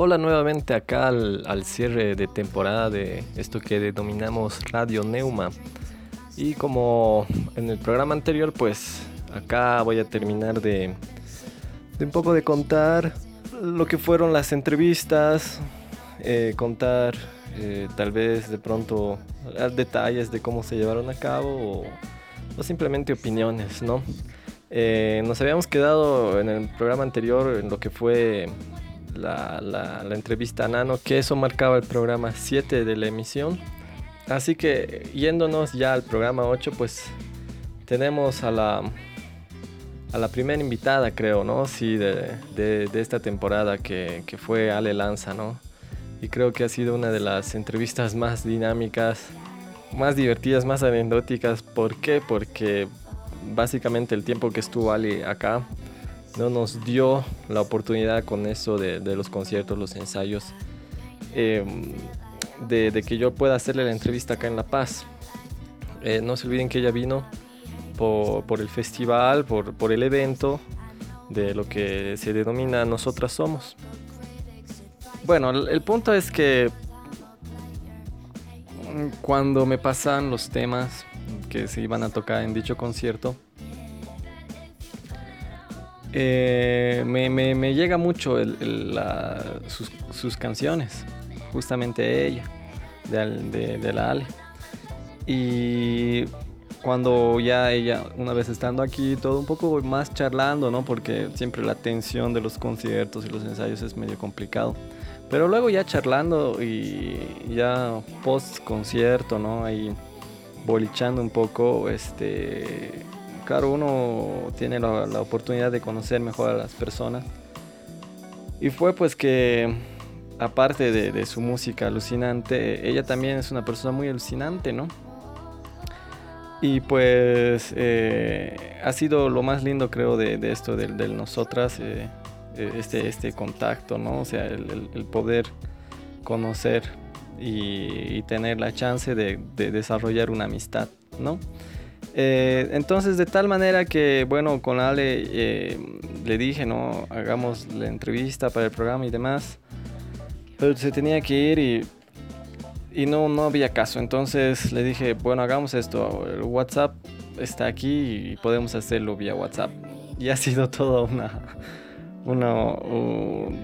Hola nuevamente acá al, cierre de temporada de esto que denominamos Radio Neuma. Y como en el programa anterior, pues acá voy a terminar de, un poco de contar lo que fueron las entrevistas, eh, contar eh, tal vez de pronto detalles de cómo se llevaron a cabo o, simplemente opiniones, ¿no? Eh, nos habíamos quedado en el programa anterior en lo que fue la, la, entrevista a Nano, que eso marcaba el programa 7 de la emisión. Así que yéndonos ya al programa 8, pues tenemos a la, a la primera invitada, creo, ¿no? Sí, de, de, esta temporada que, que, fue Ale Lanza, ¿no? Y creo que ha sido una de las entrevistas más dinámicas, más divertidas, más anecdóticas. ¿Por qué? Porque básicamente el tiempo que estuvo Ale acá no nos dio la oportunidad con eso de, los conciertos, los ensayos, em, de, que yo pueda hacerle la entrevista acá en La Paz. Eh, no se olviden que ella vino por, el festival, por, el evento de lo que se denomina Nosotras Somos. Bueno, el punto es que cuando me pasan los temas que se iban a tocar en dicho concierto, eh, me, llega mucho sus, canciones, justamente ella, de, la Ale. Y cuando ya ella, una vez estando aquí, todo un poco más charlando, ¿no? Porque siempre la tensión de los conciertos y los ensayos es medio complicado. Pero luego ya charlando y ya post concierto, ¿no? Ahí bolichando un poco, este uno tiene la, oportunidad de conocer mejor a las personas. Y fue pues que, aparte de, su música alucinante, ella también es una persona muy alucinante, ¿no? Y pues eh, ha sido lo más lindo creo de, esto, del, nosotras, eh, eh, este, este contacto, ¿no? O sea, el, poder conocer y, tener la chance de, de desarrollar una amistad, ¿no? Eh, entonces, de tal manera que, bueno, con Ale eh, le dije, ¿no? Hagamos la entrevista para el programa y demás. Pero se tenía que ir y, y no, no había caso. Entonces le dije, bueno, hagamos esto. El WhatsApp está aquí y podemos hacerlo vía WhatsApp. Y ha sido toda una, una,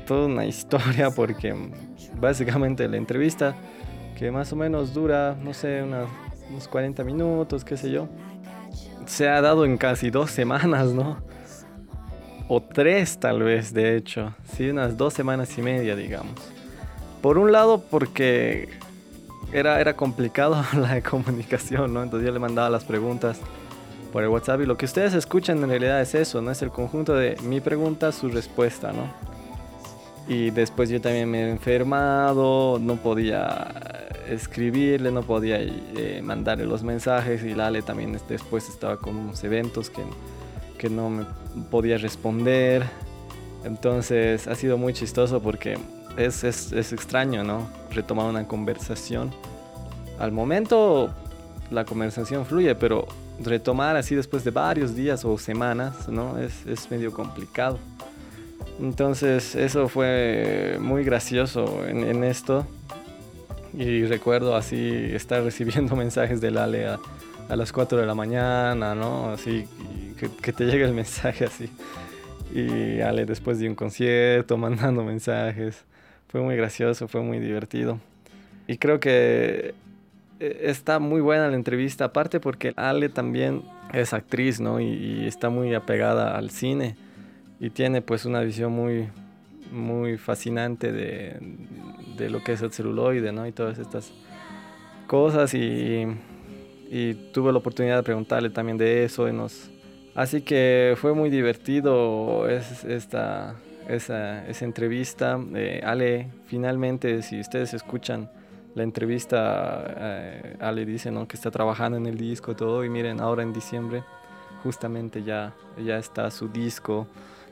toda una historia porque básicamente la entrevista, que más o menos dura, no sé, unos 40 minutos, qué sé yo se ha dado en casi dos semanas, ¿no? O tres tal vez, de hecho. Sí, unas dos semanas y media, digamos. Por un lado, porque era, era complicado la comunicación, ¿no? Entonces yo le mandaba las preguntas por el WhatsApp y lo que ustedes escuchan en realidad es eso, ¿no? Es el conjunto de mi pregunta, su respuesta, ¿no? Y después yo también me he enfermado, no podía escribirle, no podía eh, mandarle los mensajes y Lale también después estaba con unos eventos que, que no me podía responder. Entonces ha sido muy chistoso porque es, es, es, extraño, ¿no? Retomar una conversación. Al momento la conversación fluye, pero retomar así después de varios días o semanas, ¿no? Es, es medio complicado. Entonces eso fue muy gracioso en, en esto. Y recuerdo así estar recibiendo mensajes del Ale a, las 4 de la mañana, ¿no? Así, que, te llegue el mensaje así. Y Ale después de un concierto mandando mensajes. Fue muy gracioso, fue muy divertido. Y creo que eh, está muy buena la entrevista, aparte porque Ale también es actriz, ¿no? Y, y está muy apegada al cine y tiene pues una visión muy, muy fascinante de, de lo que es el celuloide, ¿no? Y todas estas cosas y, tuve la oportunidad de preguntarle también de eso y nos... Así que fue muy divertido esta, esa, esa entrevista. Eh, Ale, finalmente, si ustedes escuchan la entrevista, eh, Ale dice ¿no? que está trabajando en el disco todo. Y miren, ahora en diciembre justamente ya, ya está su disco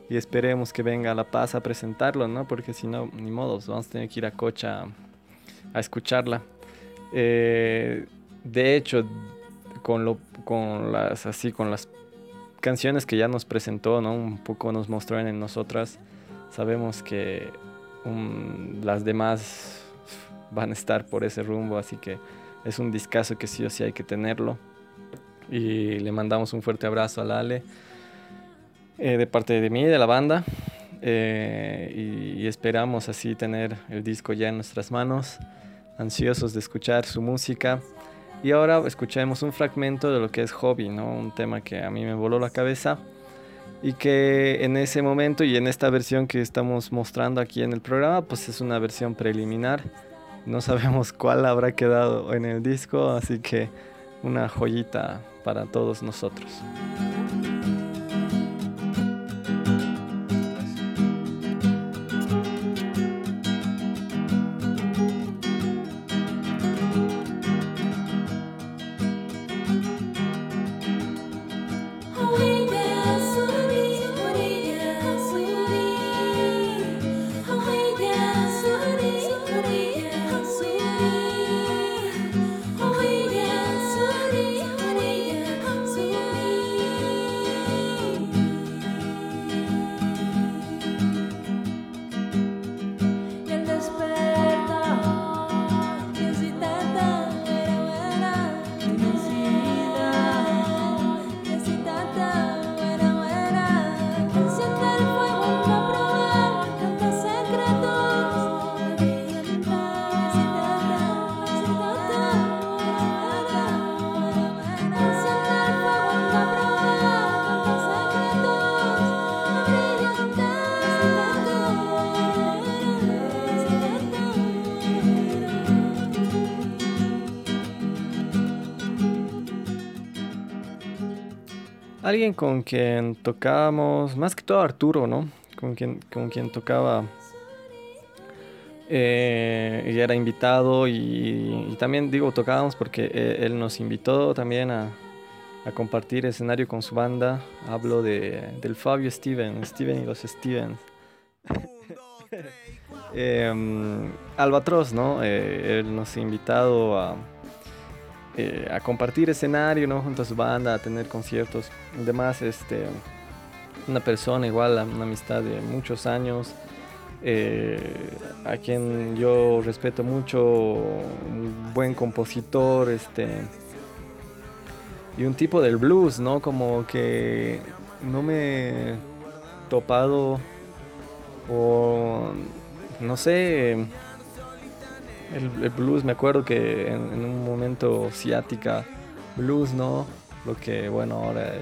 y esperemos que venga a La Paz a presentarlo, ¿no? Porque si no, ni modo, vamos a tener que ir a Cocha a, escucharla. Eh, de hecho, con, lo, con, las, así, con las canciones que ya nos presentó, ¿no? Un poco nos mostró en nosotras, sabemos que las demás van a estar por ese rumbo, así que es un discazo que sí o sí hay que tenerlo. Y le mandamos un fuerte abrazo a Ale eh, de parte de mí, de la banda. Eh, y, esperamos así tener el disco ya en nuestras manos, ansiosos de escuchar su música. Y ahora escuchemos un fragmento de lo que es Hobby, ¿no? un tema que a mí me voló la cabeza y que en ese momento y en esta versión que estamos mostrando aquí en el programa, pues es una versión preliminar. No sabemos cuál habrá quedado en el disco, así que una joyita para todos nosotros. Con quien tocábamos, más que todo Arturo, ¿no? Con quien, con quien tocaba eh, y era invitado y, también digo tocábamos porque eh, él nos invitó también a, compartir escenario con su banda. Hablo de, del Fabio Steven, Steven y los Stevens. Em, Albatros, ¿no? Eh, él nos ha invitado a, eh, a compartir escenario, ¿no? Junto a su banda, a tener conciertos. Además, este, una persona igual, una amistad de muchos años, eh, a quien yo respeto mucho, un buen compositor, este, y un tipo del blues, ¿no? Como que no me he topado o no sé el, blues, me acuerdo que en, un momento ciática, blues, ¿no? Lo que, bueno, ahora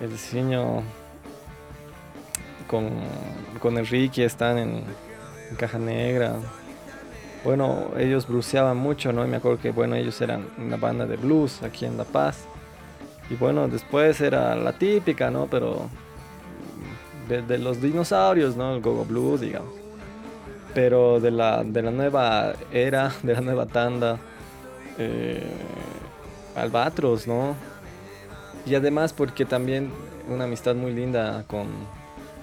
el, diseño con, con Enrique están en, Caja Negra. Bueno, ellos bluseaban mucho, ¿no? Y me acuerdo que, bueno, ellos eran una banda de blues aquí en La Paz. Y bueno, después era la típica, ¿no? Pero de los dinosaurios, ¿no? El gogo blues, digamos pero de la, de la nueva era, de la nueva tanda, eh, Albatros, ¿no? Y además porque también una amistad muy linda con,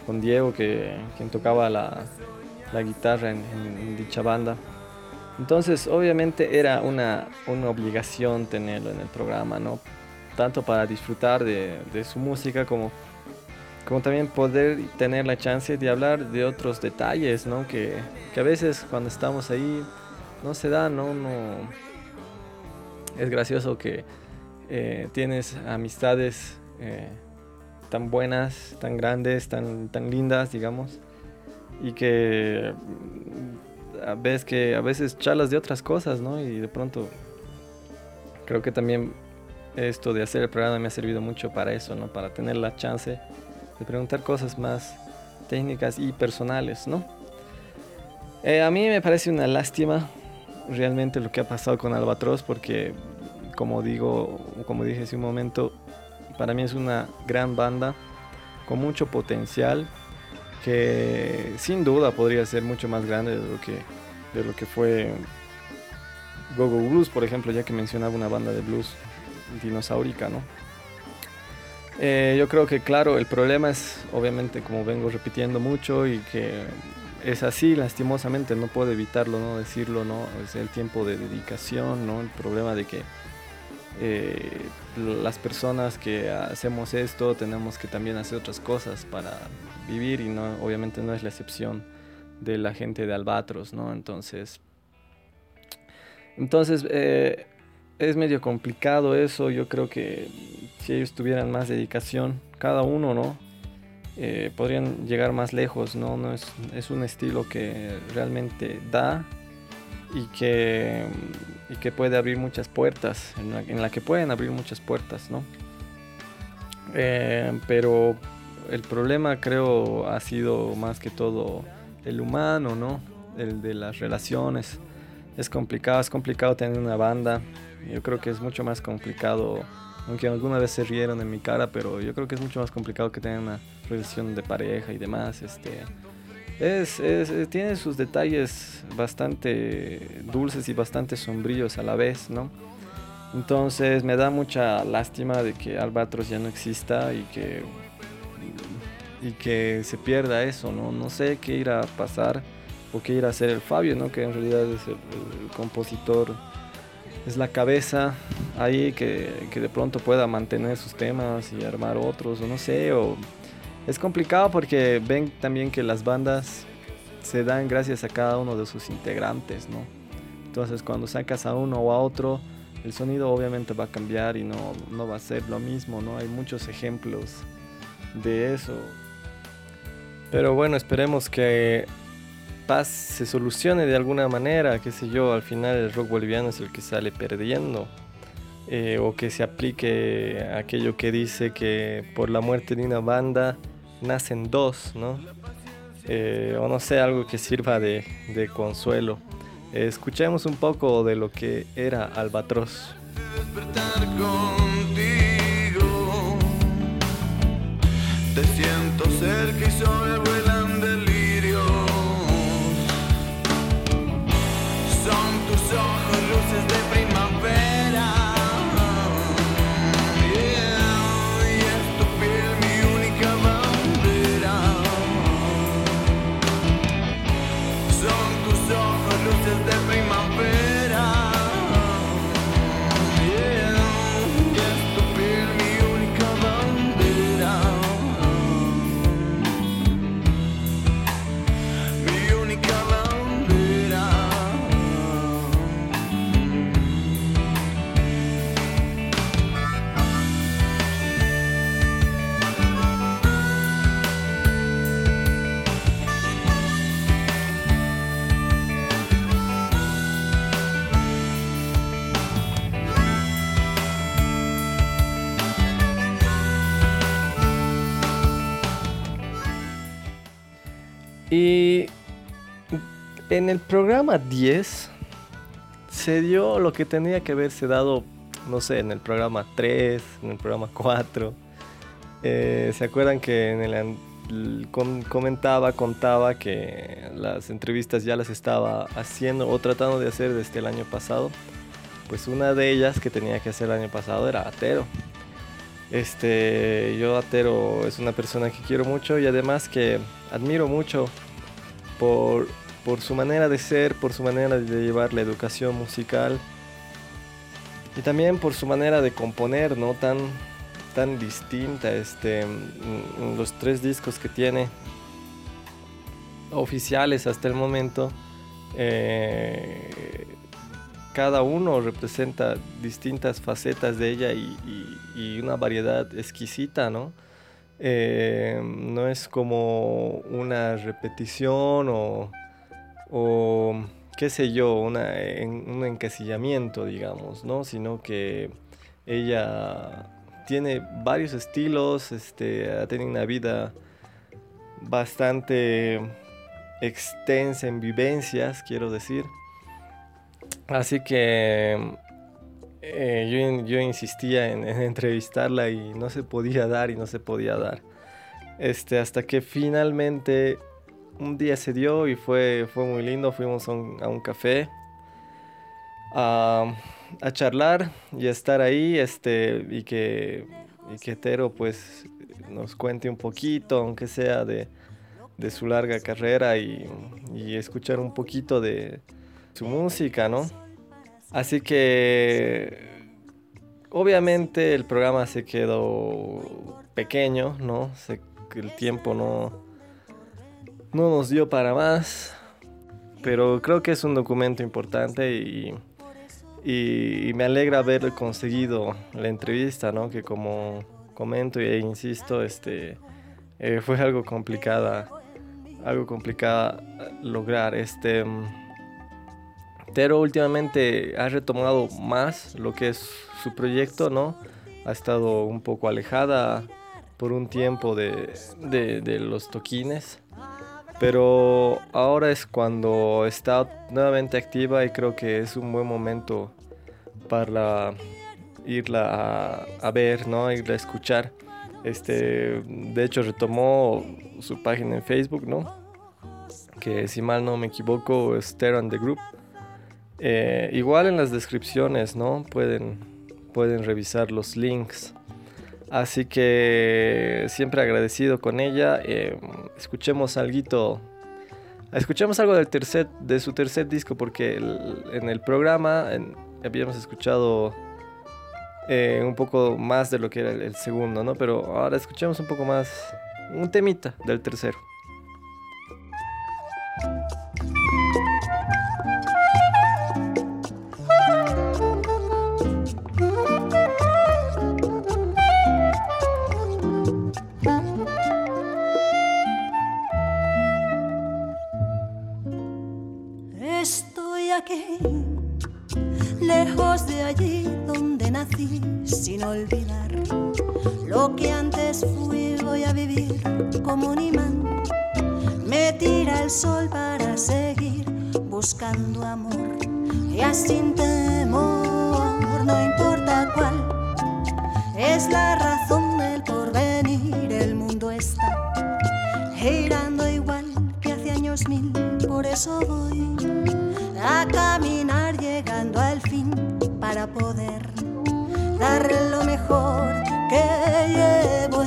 con Diego, que, quien tocaba la, la guitarra en, dicha banda. Entonces, obviamente era una, una, obligación tenerlo en el programa, ¿no? Tanto para disfrutar de, de su música como como también poder tener la chance de hablar de otros detalles, ¿no? Que, que a veces cuando estamos ahí no se da, ¿no? no es gracioso que eh, tienes amistades eh, tan buenas, tan grandes, tan, tan lindas, digamos, y que a veces, que a veces charlas de otras cosas, ¿no? Y de pronto creo que también esto de hacer el programa me ha servido mucho para eso, ¿no? Para tener la chance de preguntar cosas más técnicas y personales, ¿no? Eh, a mí me parece una lástima realmente lo que ha pasado con Albatros porque, como digo, como dije hace un momento, para mí es una gran banda con mucho potencial que sin duda podría ser mucho más grande de lo que, de lo que fue Gogo Blues, por ejemplo, ya que mencionaba una banda de blues dinosaurica, ¿no? Eh, yo creo que, claro, el problema es, obviamente, como vengo repitiendo mucho y que es así, lastimosamente, no puedo evitarlo, ¿no? Decirlo, ¿no? Es el tiempo de dedicación, ¿no? El problema de que eh, las personas que hacemos esto tenemos que también hacer otras cosas para vivir y no, obviamente no es la excepción de la gente de Albatros, ¿no? Entonces, entonces eh, es medio complicado eso. Yo creo que si ellos tuvieran más dedicación, cada uno, ¿no? Eh, podrían llegar más lejos, ¿no? no es, es, un estilo que realmente da y que, y que puede abrir muchas puertas, en la, que pueden abrir muchas puertas, ¿no? Eh, pero el problema creo ha sido más que todo el humano, ¿no? El de las relaciones. Es complicado, es complicado tener una banda. Yo creo que es mucho más complicado, aunque alguna vez se rieron en mi cara, pero yo creo que es mucho más complicado que tener una relación de pareja y demás. Este, es, es, tiene sus detalles bastante dulces y bastante sombríos a la vez, ¿no? Entonces me da mucha lástima de que Albatros ya no exista y que y que se pierda eso, ¿no? No sé qué irá a pasar o qué irá a hacer el Fabio, ¿no? Que en realidad es el, compositor, es la cabeza ahí que, que, de pronto pueda mantener sus temas y armar otros, o no sé, o es complicado porque ven también que las bandas se dan gracias a cada uno de sus integrantes, ¿no? Entonces cuando sacas a uno o a otro, el sonido obviamente va a cambiar y no, no va a ser lo mismo, ¿no? Hay muchos ejemplos de eso. Pero bueno, esperemos que Se solucione de alguna manera, qué sé yo, al final el rock boliviano es el que sale perdiendo. Eh, o que se aplique aquello que dice que por la muerte de una banda nacen dos, ¿no? Eh, o no sé, algo que sirva de, consuelo. escuchemos un poco de lo que era Albatros. Y en el programa 10 se dio lo que tenía que haberse dado, no sé, en el programa 3, en el programa 4. Eh, ¿Se acuerdan que en el, comentaba, contaba que las entrevistas ya las estaba haciendo o tratando de hacer desde el año pasado? Pues una de ellas que tenía que hacer el año pasado era Atero. Este, yo Atero es una persona que quiero mucho y además que admiro mucho por, su manera de ser, por su manera de llevar la educación musical y también por su manera de componer, ¿no? Tan, tan distinta, este, los tres discos que tiene oficiales hasta el momento. Eh, cada uno representa distintas facetas de ella y, una variedad exquisita, ¿no? Eh, no es como una repetición o, qué sé yo, una, un encasillamiento, digamos, ¿no? Sino que ella tiene varios estilos, este, ha tenido una vida bastante extensa en vivencias, quiero decir. Así que eh, yo, insistía en, entrevistarla y no se podía dar y no se podía dar. Este, hasta que finalmente un día se dio y fue, fue muy lindo. Fuimos a un, café a, charlar y a estar ahí este, y, que, y que Tero pues nos cuente un poquito, aunque sea de, de su larga carrera y, y escuchar un poquito de, su música, ¿no? Así que obviamente el programa se quedó pequeño, ¿no? el tiempo no, no nos dio para más, pero creo que es un documento importante y, y, me alegra haber conseguido la entrevista, ¿no? Que como comento e insisto, este, eh, fue algo complicada, algo complicada lograr. Este, pero últimamente ha retomado más lo que es su proyecto, ¿no? Ha estado un poco alejada por un tiempo de, de, los toquines. Pero ahora es cuando está nuevamente activa y creo que es un buen momento para irla a, a ver, ¿no? Irla a escuchar. Este, de hecho retomó su página en Facebook, ¿no? Que si mal no me equivoco es Terran the Group. Eh, igual en las descripciones, ¿no? Pueden, pueden revisar los links. Así que siempre agradecido con ella. Eh, escuchemos algo. Escuchemos algo del tercer, de su tercer disco porque en el programa habíamos escuchado eh, un poco más de lo que era el, el segundo, ¿no? Pero ahora escuchemos un poco más, un temita del tercero. De allí donde nací, sin olvidar lo que antes fui. Voy a vivir como un imán. Me tira el sol para seguir buscando amor. Y sin temor, no importa cuál, es la razón del porvenir. El mundo está girando igual que hace años mil. Por eso voy a caminar para poder dar lo mejor que llevo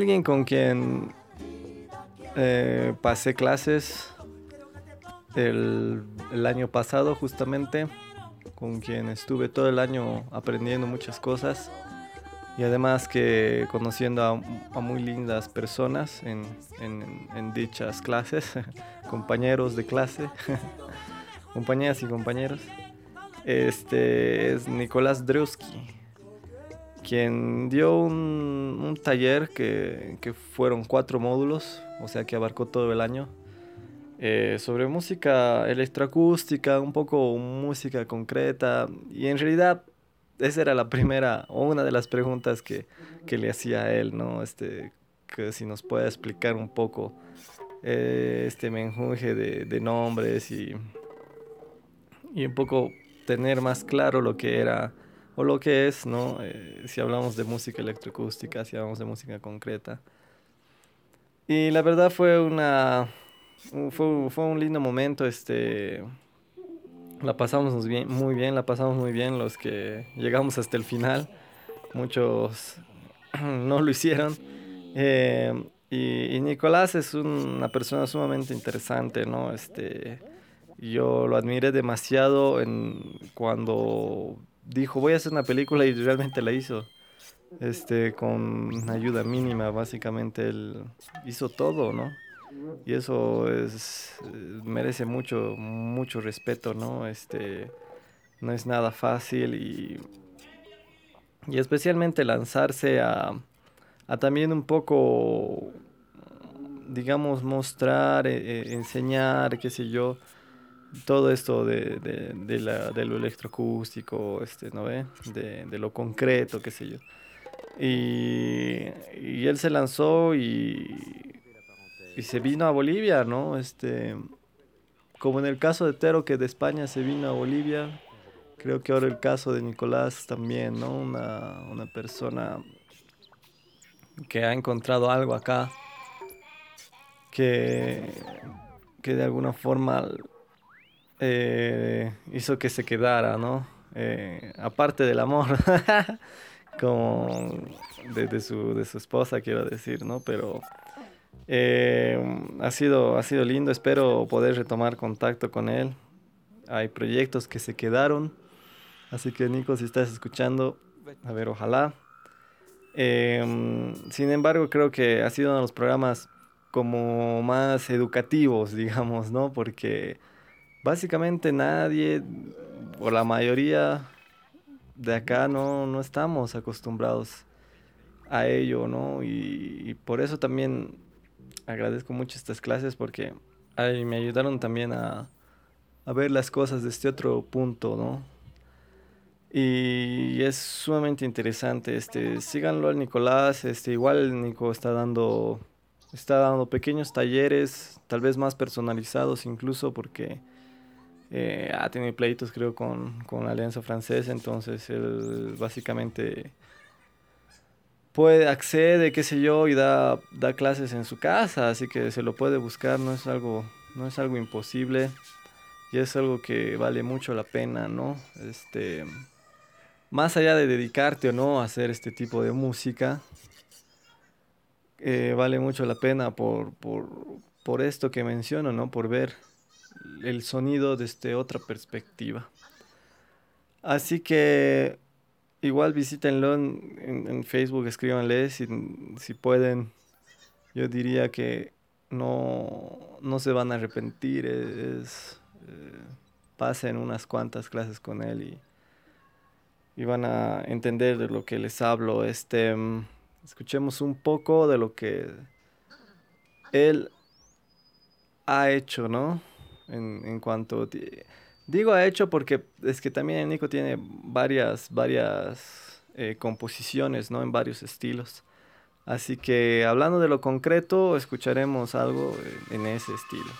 Alguien con quien eh, pasé clases el, año pasado justamente, con quien estuve todo el año aprendiendo muchas cosas y además que conociendo a, muy lindas personas en dichas clases, compañeros de clase, compañeras y compañeros. Este es Nicolás Drewski quien dio un, taller que, que fueron cuatro módulos, o sea que abarcó todo el año, eh, sobre música electroacústica, un poco música concreta, y en realidad esa era la primera, o una de las preguntas que, que le hacía a él, ¿no? Este, que si nos puede explicar un poco eh, este menjunje de, de nombres y, y un poco tener más claro lo que era o lo que es, ¿no? Eh, si hablamos de música electroacústica, si hablamos de música concreta. Y la verdad fue una un- fue, fue un lindo momento, este la pasamos bien, muy bien, la pasamos muy bien los que llegamos hasta el final. Muchos no lo hicieron. Eh, y, y Nicolás es una persona sumamente interesante, ¿no? Este, yo lo admiré demasiado en cuando dijo voy a hacer una película y realmente la hizo. Este, con ayuda mínima, básicamente él hizo todo, ¿no? Y eso es eh, merece mucho, mucho respeto, ¿no? Este, no es nada fácil y, y especialmente lanzarse a, a también un poco, digamos, mostrar, eh, eh, enseñar, qué sé yo, todo esto de, de, de la, de lo electroacústico, este, ¿no ve? De, lo concreto, qué sé yo. Y, y él se lanzó y, y se vino a Bolivia, ¿no? Este, como en el caso de Tero, que de España se vino a Bolivia, creo que ahora el caso de Nicolás también, ¿no? Una, una persona que ha encontrado algo acá que, que de alguna forma eh, hizo que se quedara, ¿no? Eh, aparte del amor, como de, de su, de su esposa, quiero decir, ¿no? Pero eh, ha, sido, ha sido lindo, espero poder retomar contacto con él. Hay proyectos que se quedaron, así que Nico, si estás escuchando, a ver, ojalá. Eh, sin embargo, creo que ha sido uno de los programas como más educativos, digamos, ¿no? Porque básicamente nadie, o la mayoría de acá no, no estamos acostumbrados a ello, ¿no? Y, por eso también agradezco mucho estas clases porque ay, me ayudaron también a, a ver las cosas desde otro punto, ¿no? Y es sumamente interesante. Este, síganlo al Nicolás. Este, igual Nico está dando, está dando pequeños talleres, tal vez más personalizados incluso, porque eh, ha tenido pleitos, creo, con, con la Alianza Francesa. Entonces, él básicamente puede accede, qué sé yo, y da, da clases en su casa, así que se lo puede buscar, no es algo, no es algo imposible y es algo que vale mucho la pena, ¿no? Este, más allá de dedicarte o no a hacer este tipo de música, eh, vale mucho la pena por, por, por esto que menciono, ¿no? Por ver el sonido desde otra perspectiva. Así que igual visítenlo en, en- en Facebook, escríbanle si, si pueden. Yo diría que no, no se van a arrepentir. Es, eh, pasen unas cuantas clases con él y, y van a entender de lo que les hablo. Este, escuchemos un poco de lo que él ha hecho, ¿no? En, en cuanto... Digo ha hecho porque es que también Nico tiene varias, varias eh, composiciones, ¿no? En varios estilos. Así que hablando de lo concreto, escucharemos algo en- en ese estilo.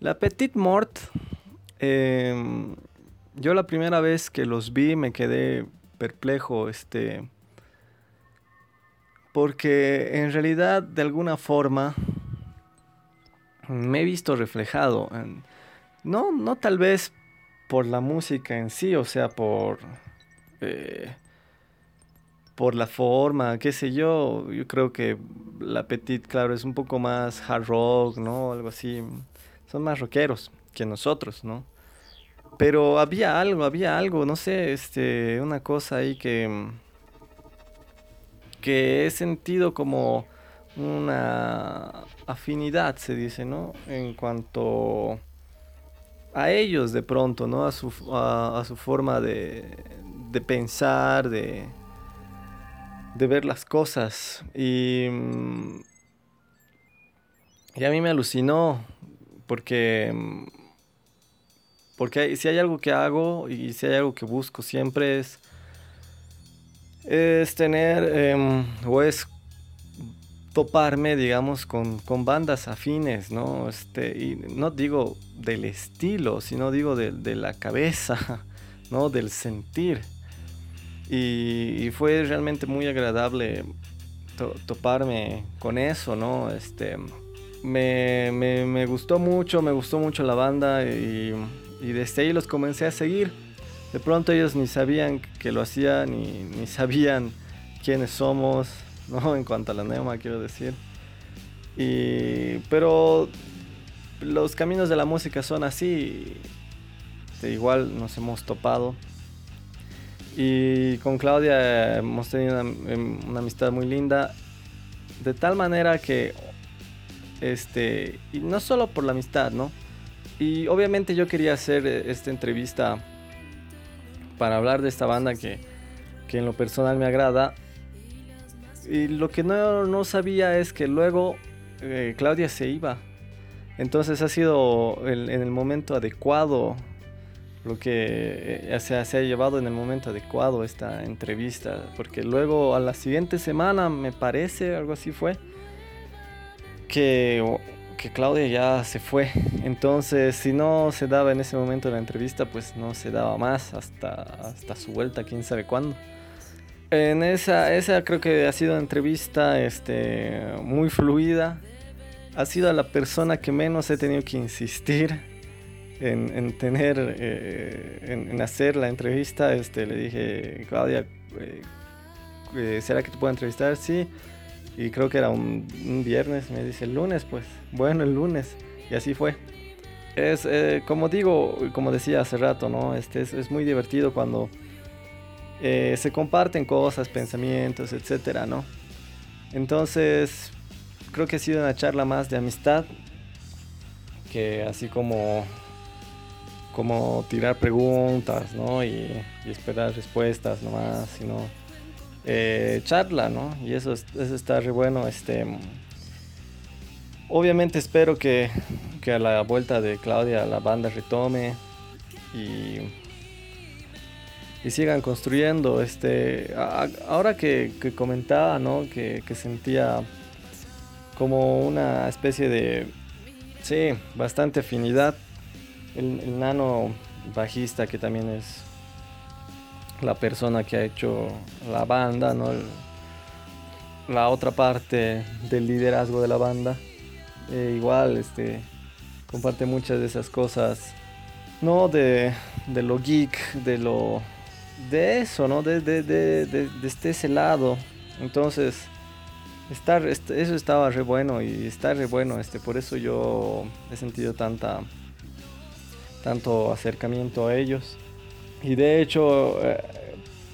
La Petite Mort, em, yo la primera vez que los vi me quedé perplejo, este, porque en realidad de alguna forma me he visto reflejado, en- no, no tal vez por la música en sí, o sea, por, eh, por la forma, qué sé yo, yo creo que la Petit, claro, es un poco más hard rock, ¿no? Algo así, son más rockeros que nosotros, ¿no? Pero había algo, había algo, no sé, este, una cosa ahí que, que he sentido como una afinidad, se dice, ¿no? En cuanto a ellos de pronto, ¿no? A su, a, su forma de, de pensar, de, de ver las cosas. Y, mm, y a mí me alucinó porque, mm, porque si hay algo que hago y si hay algo que busco siempre es, es tener em, o es toparme, digamos, con, con bandas afines, ¿no? Este, y no digo del estilo, sino digo de, de la cabeza, ¿no? Del sentir. Y, fue realmente muy agradable to- toparme con eso, ¿no? Este, me, me- gustó mucho, me gustó mucho la banda y, desde ahí los comencé a seguir. De pronto ellos ni sabían que lo hacía, ni, ni sabían quiénes somos, ¿no? En cuanto a la neuma, quiero decir. Y, pero los caminos de la música son así. de igual nos hemos topado. Y con Claudia hemos tenido una, em, una amistad muy linda. De tal manera que, este, y no solo por la amistad, ¿no? Y obviamente yo quería hacer eh, esta entrevista para hablar de esta banda que, que en lo personal me agrada. Y lo que no, no sabía es que luego eh, Claudia se iba. Entonces ha sido en el momento adecuado lo que eh, se ha llevado en el momento adecuado esta entrevista. Porque luego a la siguiente semana, me parece, algo así fue, que, que Claudia ya se fue. Entonces, si no se daba en ese momento la entrevista, pues no se daba más hasta, hasta su vuelta, quién sabe cuándo. En esa, esa creo que ha sido una entrevista este, muy fluida. Ha sido la persona que menos he tenido que insistir en, en tener, eh, en, hacer la entrevista. Este, le dije, Claudia, eh, eh, ¿será que te puedo entrevistar? Sí. Y creo que era un, viernes, me dice el lunes, pues bueno, el lunes. Y así fue. Es, eh, como digo, como decía hace rato, ¿no? Este, es, es muy divertido cuando eh, se comparten cosas, pensamientos, etcétera, ¿no? Entonces, creo que ha sido una charla más de amistad que así como como tirar preguntas, ¿no? Y, y esperar respuestas nomás, sino eh, charla, ¿no? Y eso, es- eso está re bueno. Este, obviamente espero que, que a la vuelta de Claudia la banda retome y, y sigan construyendo. Este, ahora que, que comentaba, ¿no? Que, que sentía como una especie de, sí, bastante afinidad. El, el nano bajista que también es la persona que ha hecho la banda, ¿no? La otra parte del liderazgo de la banda. Eh, igual, este, comparte muchas de esas cosas, ¿no? De, de lo geek, de lo... De eso, ¿no? De, de, de, este ese lado. Entonces, estar, est- eso estaba re bueno y está re bueno. Este, por eso yo he sentido tanta, tanto acercamiento a ellos. Y de hecho, eh,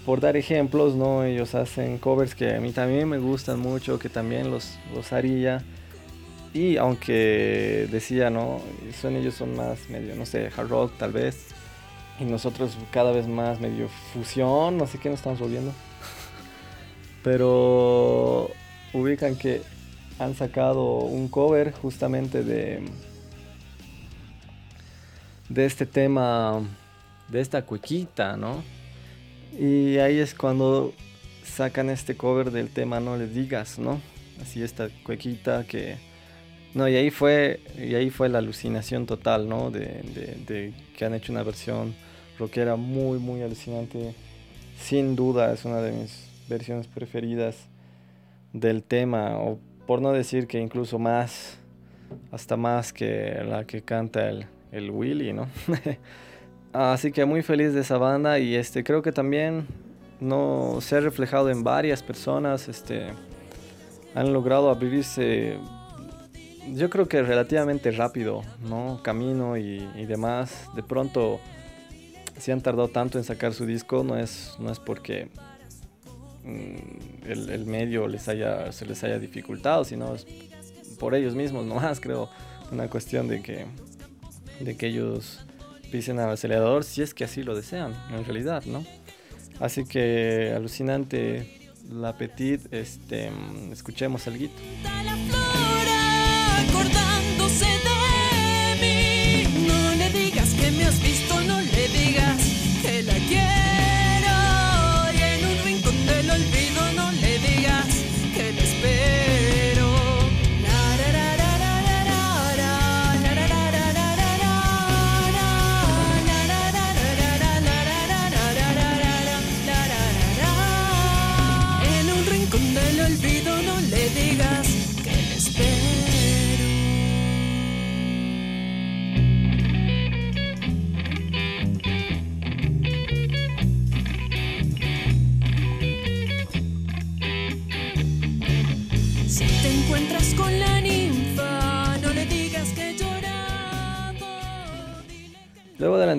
por dar ejemplos, ¿no? Ellos hacen covers que a mí también me gustan mucho, que también los, los haría. Y aunque decía, ¿no? Son ellos son más medio, no sé, hard rock tal vez. Y nosotros cada vez más medio fusión, no sé qué nos estamos volviendo. Pero ubican que han sacado un cover justamente de de este tema de esta cuequita, ¿no? Y ahí es cuando sacan este cover del tema No le digas, ¿no? Así esta cuequita que, No, y ahí fue, y ahí fue la alucinación total, ¿no? De, de- que han hecho una versión rockera muy, muy alucinante. Sin duda es una de mis versiones preferidas del tema, o por no decir que incluso más, hasta más que la que canta el, el Willy, ¿no? Así que muy feliz de esa banda y este creo que también no se ha reflejado en varias personas, este han logrado abrirse yo creo que relativamente rápido, ¿no? Camino y, y demás. De pronto, si han tardado tanto en sacar su disco, no es, no es porque mm, el, el medio les haya, se les haya dificultado, sino es por ellos mismos nomás, creo. Una cuestión de que, de que ellos pisen al acelerador si es que así lo desean, en realidad, ¿no? Así que alucinante la Petit, este, mm, escuchemos algo.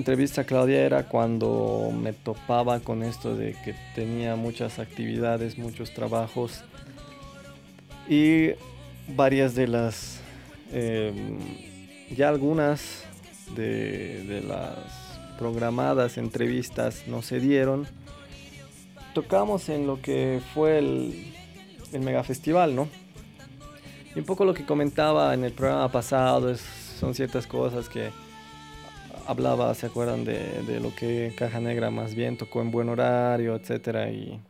Entrevista a Claudia era cuando me topaba con esto de que tenía muchas actividades, muchos trabajos y varias de las, eh, ya algunas de, las programadas entrevistas no se dieron. Tocamos en lo que fue el, el Mega Festival, ¿no? Y un poco lo que comentaba en el programa pasado son ciertas cosas que hablaba, ¿se acuerdan de, de lo que Caja Negra más bien tocó en buen horario, etcétera? Y,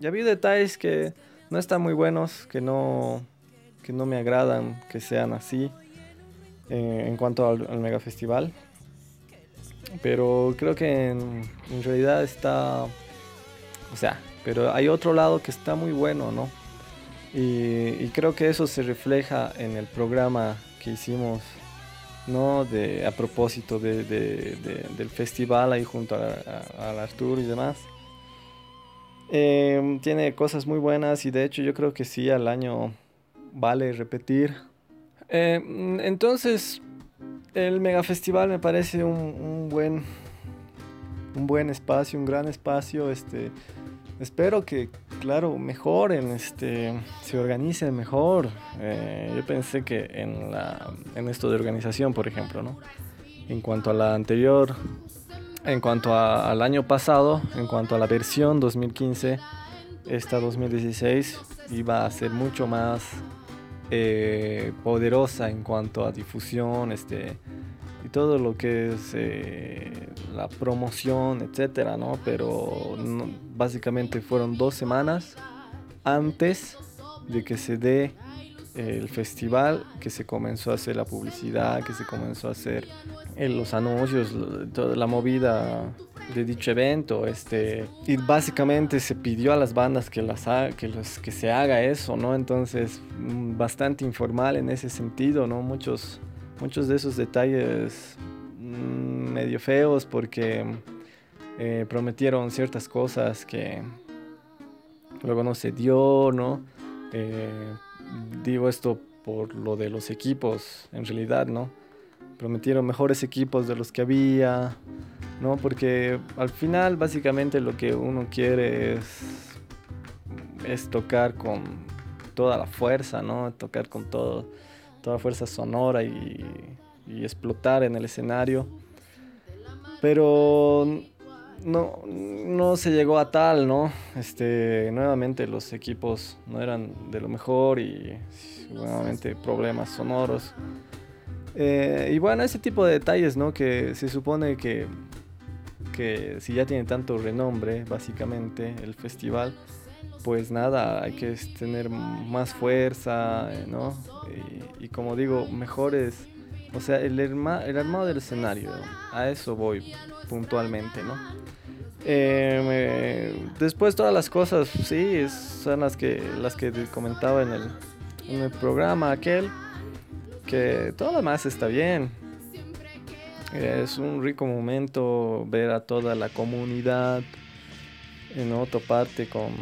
y había detalles que no están muy buenos, que no, que no me agradan que sean así eh, en cuanto al, al Mega Festival. Pero creo que en, realidad está, o sea, pero hay otro lado que está muy bueno, ¿no? Y creo que eso se refleja en el programa que hicimos ¿no? De, a propósito de, de- de- del festival ahí junto al Arturo y demás. Em, tiene cosas muy buenas y de hecho yo creo que sí al año vale repetir. Em, entonces el mega festival me parece un, un buen un buen espacio, un gran espacio. Este, espero que, claro, mejoren, este, se organicen mejor. Eh, yo pensé que en, la, en esto de organización, por ejemplo, ¿no? En cuanto a la anterior, en cuanto a- al año pasado, en cuanto a la versión 2015, esta 2016 iba a ser mucho más eh, poderosa en cuanto a difusión, este, todo lo que es eh, la promoción, etcétera, ¿no? Pero no- básicamente fueron dos semanas antes de que se dé el festival, que se comenzó a hacer la publicidad, que se comenzó a hacer eh, los anuncios, toda la movida de dicho evento, este, y básicamente se pidió a las bandas que las ha- que los que se haga eso, ¿no? Entonces, mm, bastante informal en ese sentido, ¿no? Muchos muchos de esos detalles mm, medio feos porque eh, prometieron ciertas cosas que luego no se dio, ¿no? Eh, digo esto por lo de los equipos, en realidad, ¿no? Prometieron mejores equipos de los que había, ¿no? Porque al final básicamente lo que uno quiere es, es tocar con toda la fuerza, ¿no? Tocar con todo, toda fuerza sonora y, y explotar en el escenario. Pero no, no se llegó a tal, ¿no? Este, nuevamente los equipos no eran de lo mejor y nuevamente problemas sonoros. Eh, y bueno, ese tipo de detalles, ¿no? Que se supone que, que si ya tiene tanto renombre, básicamente, el festival, pues nada, hay que tener más fuerza, eh, ¿no? Y, como digo, mejores, o sea, el, herma- el armado del escenario, a eso voy puntualmente, ¿no? Eh, me- después todas las cosas, sí, son las que, las que comentaba en el, en el programa aquel, que todo lo demás está bien. Es un rico momento ver a toda la comunidad en otra parte con,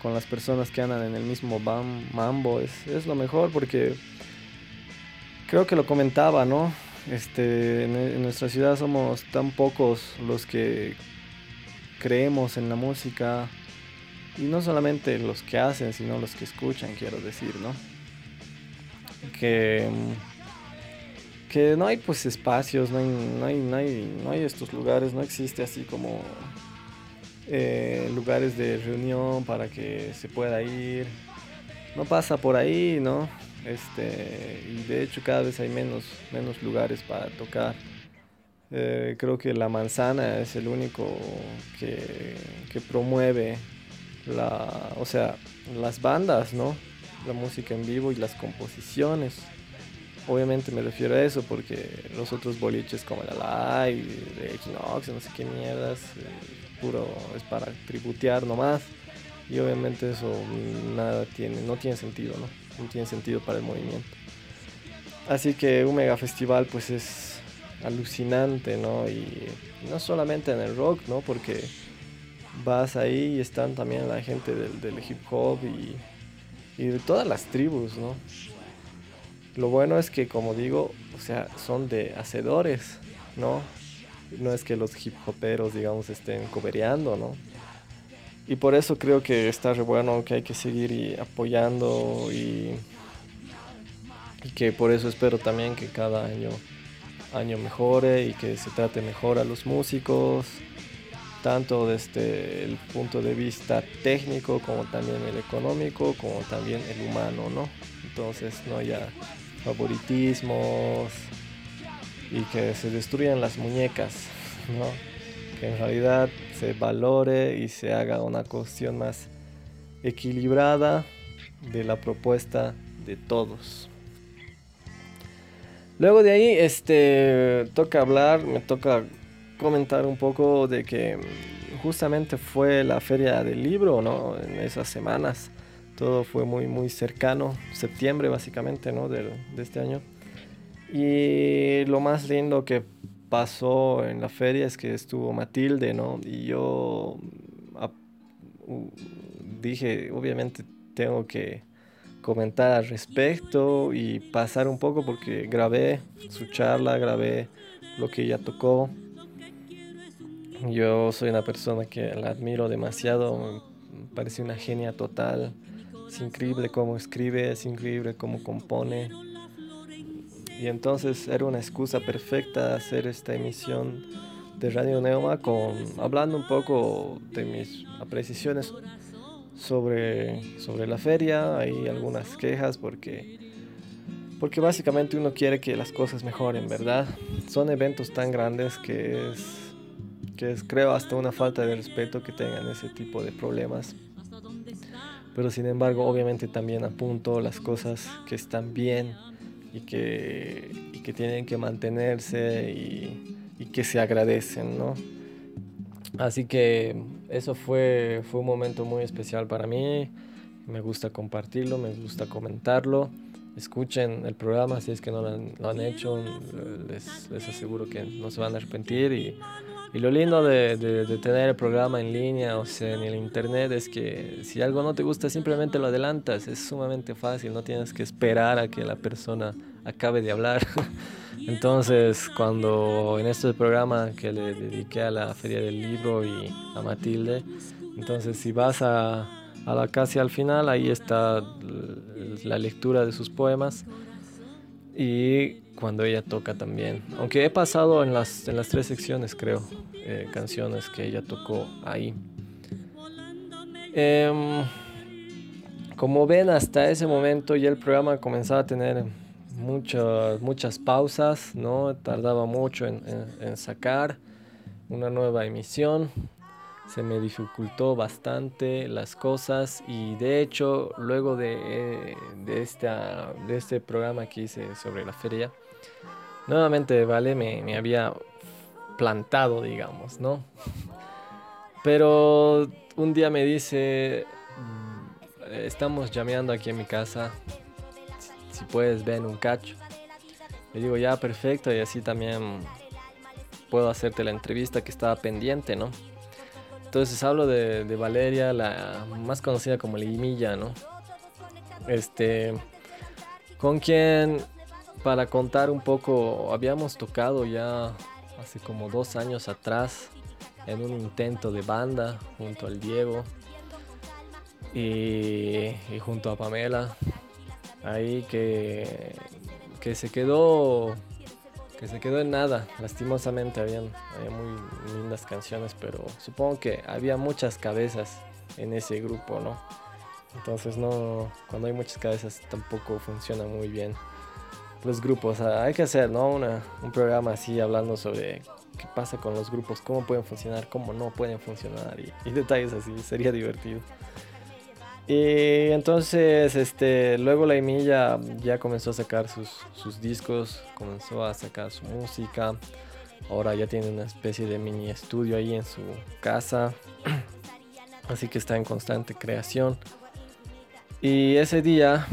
con las personas que andan en el mismo bam- mambo. Es, es lo mejor porque creo que lo comentaba, ¿no? Este, en, nuestra ciudad somos tan pocos los que creemos en la música y no solamente los que hacen, sino los que escuchan, quiero decir, ¿no? Que, que no hay pues espacios, no hay, no hay, no hay, no hay estos lugares, no existe así como eh, lugares de reunión para que se pueda ir. No pasa por ahí, ¿no? Este, y de hecho cada vez hay menos, menos lugares para tocar. Eh, creo que La Manzana es el único que, que promueve la, o sea, las bandas, ¿no? La música en vivo y las composiciones. Obviamente me refiero a eso porque los otros boliches como el Live, Equinox, no sé qué mierdas, eh, es para tributear nomás. Y obviamente eso nada tiene, no tiene sentido, ¿no? No tiene sentido para el movimiento. Así que un mega festival pues es alucinante, ¿no? Y no solamente en el rock, ¿no? Porque vas ahí y están también la gente del, del hip hop y, y de todas las tribus, ¿no? Lo bueno es que, como digo, o sea, son de hacedores, ¿no? No es que los hip hoperos, digamos, estén cobereando, ¿no? Y por eso creo que está re bueno, que hay que seguir y apoyando y, y que por eso espero también que cada año, año mejore y que se trate mejor a los músicos, tanto desde el punto de vista técnico como también el económico, como también el humano, ¿no? Entonces no haya favoritismos y que se destruyan las muñecas, ¿no? Que en realidad se valore y se haga una cuestión más equilibrada de la propuesta de todos. Luego de ahí, este, toca hablar, me toca comentar un poco de que justamente fue la feria del libro, ¿no? En esas semanas todo fue muy, muy cercano, septiembre básicamente, ¿no? Del- de este año. Y lo más lindo que pasó en la feria es que estuvo Matilde, ¿no? Y yo dije, obviamente tengo que comentar al respecto y pasar un poco porque grabé su charla, grabé lo que ella tocó. Yo soy una persona que la admiro demasiado, me parece una genia total. Es increíble cómo escribe, es increíble cómo compone. Y entonces era una excusa perfecta hacer esta emisión de Radio Neuma con hablando un poco de mis apreciaciones sobre, sobre la feria. Hay algunas quejas porque porque básicamente uno quiere que las cosas mejoren, ¿verdad? Son eventos tan grandes que es que es creo hasta una falta de respeto que tengan ese tipo de problemas. Pero sin embargo, obviamente también apunto las cosas que están bien y que, que tienen que mantenerse y, y que se agradecen, ¿no? Así que eso fue, fue un momento muy especial para mí. Me gusta compartirlo, me gusta comentarlo. Escuchen el programa si es que no lo han, lo han hecho. Les, les aseguro que no se van a arrepentir. Y, y lo lindo de, de- de tener el programa en línea, o sea, en el internet, es que si algo no te gusta, simplemente lo adelantas. Es sumamente fácil, no tienes que esperar a que la persona acabe de hablar. Entonces, cuando en este programa que le dediqué a la Feria del Libro y a Matilde, entonces si vas a, a la casi al final, ahí está la lectura de sus poemas y cuando ella toca también. Aunque he pasado en las, en las tres secciones, creo, eh, canciones que ella tocó ahí. Em, como ven, hasta ese momento ya el programa comenzaba a tener muchas, muchas pausas, ¿no? Tardaba mucho en, en- sacar una nueva emisión. se me dificultó bastante las cosas y de hecho luego de, de, esta, de este programa que hice sobre la feria, nuevamente Vale me, me había plantado, digamos, ¿no? Pero un día me dice, "Mm, estamos llameando aquí en mi casa, si puedes ven un cacho. Le digo, ya, perfecto, y así también puedo hacerte la entrevista que estaba pendiente, ¿no? Entonces hablo de, de Valeria, la más conocida como Limilla, ¿no? Este, con quien, para contar un poco, habíamos tocado ya hace como dos años atrás en un intento de banda junto al Diego y, junto a Pamela. Ahí que, que se quedó que se quedó en nada. Lastimosamente habían, había muy lindas canciones, pero supongo que había muchas cabezas en ese grupo, ¿no? Entonces no, cuando hay muchas cabezas tampoco funciona muy bien los grupos. Hay que hacer, ¿no? Un programa así hablando sobre qué pasa con los grupos, cómo pueden funcionar, cómo no pueden funcionar y, detalles así. Sería divertido. Y entonces, este, luego la Emilla ya comenzó a sacar sus, sus discos, comenzó a sacar su música. Ahora ya tiene una especie de mini estudio ahí en su casa. Así que está en constante creación. Y ese día,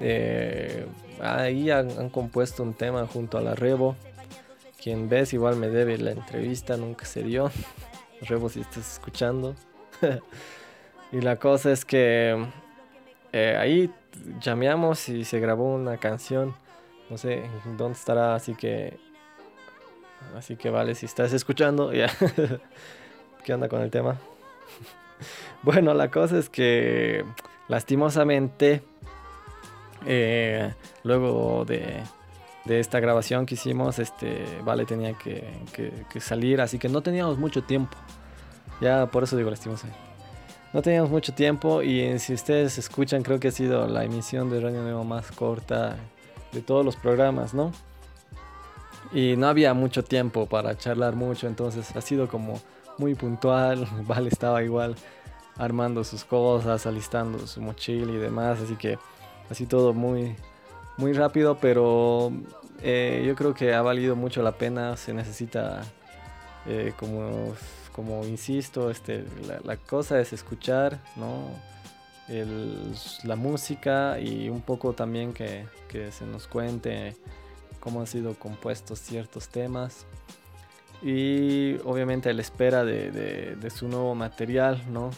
eh, ahí han, compuesto un tema junto a la Rebo. Quien ves igual me debe la entrevista, nunca se dio. Rebo, si estás escuchando. Y la cosa es que eh, ahí llameamos y se grabó una canción. No sé dónde estará, así que. Así que vale, si estás escuchando, ya. ¿Qué onda con el tema? bueno, la cosa es que lastimosamente, eh, luego de, de esta grabación que hicimos, este, Vale tenía que, que- salir, así que no teníamos mucho tiempo. Ya por eso digo lastimosamente. No teníamos mucho tiempo y eh, si ustedes escuchan creo que ha sido la emisión de Radio Nuevo más corta de todos los programas, ¿no? Y no había mucho tiempo para charlar mucho, entonces ha sido como muy puntual. Vale estaba igual armando sus cosas, alistando su mochila y demás, así que así todo muy, muy rápido, pero eh, yo creo que ha valido mucho la pena, se necesita eh, como, como insisto, este, la, cosa es escuchar, ¿no? El- la música y un poco también que, que se nos cuente cómo han sido compuestos ciertos temas. Y obviamente a la espera de- de su nuevo material, ¿no?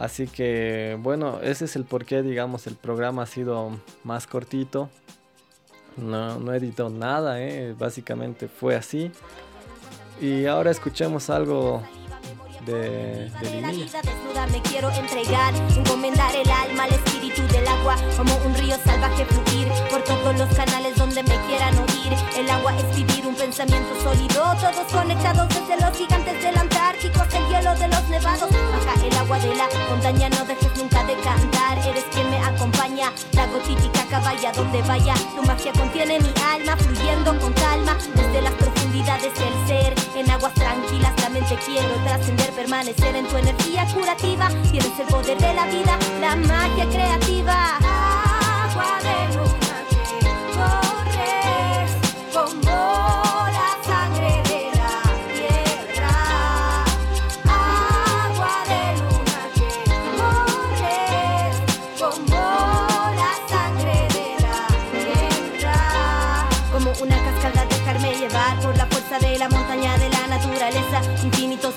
Así que bueno, ese es el porqué, digamos, el programa ha sido más cortito. No, no editó nada, ¿eh? básicamente fue así. Y ahora escuchemos algo de, de de la Linilla. vida desnuda me quiero entregar, encomendar el alma al espíritu del agua, como un río salvaje fluir por todos los canales donde me quieran oír. El agua es vivir un pensamiento sólido, todos conectados desde los gigantes del Antártico hasta el hielo de los nevados. Baja el agua de la montaña, no dejes nunca de cantar, eres quien me acompaña. La gotítica caballa donde vaya, tu magia contiene mi alma, fluyendo con calma desde las profundidades del ser. En aguas tranquilas la mente quiero trascender, permanecer en tu energía curativa. Tienes el poder de la vida, la magia creativa. Agua de luna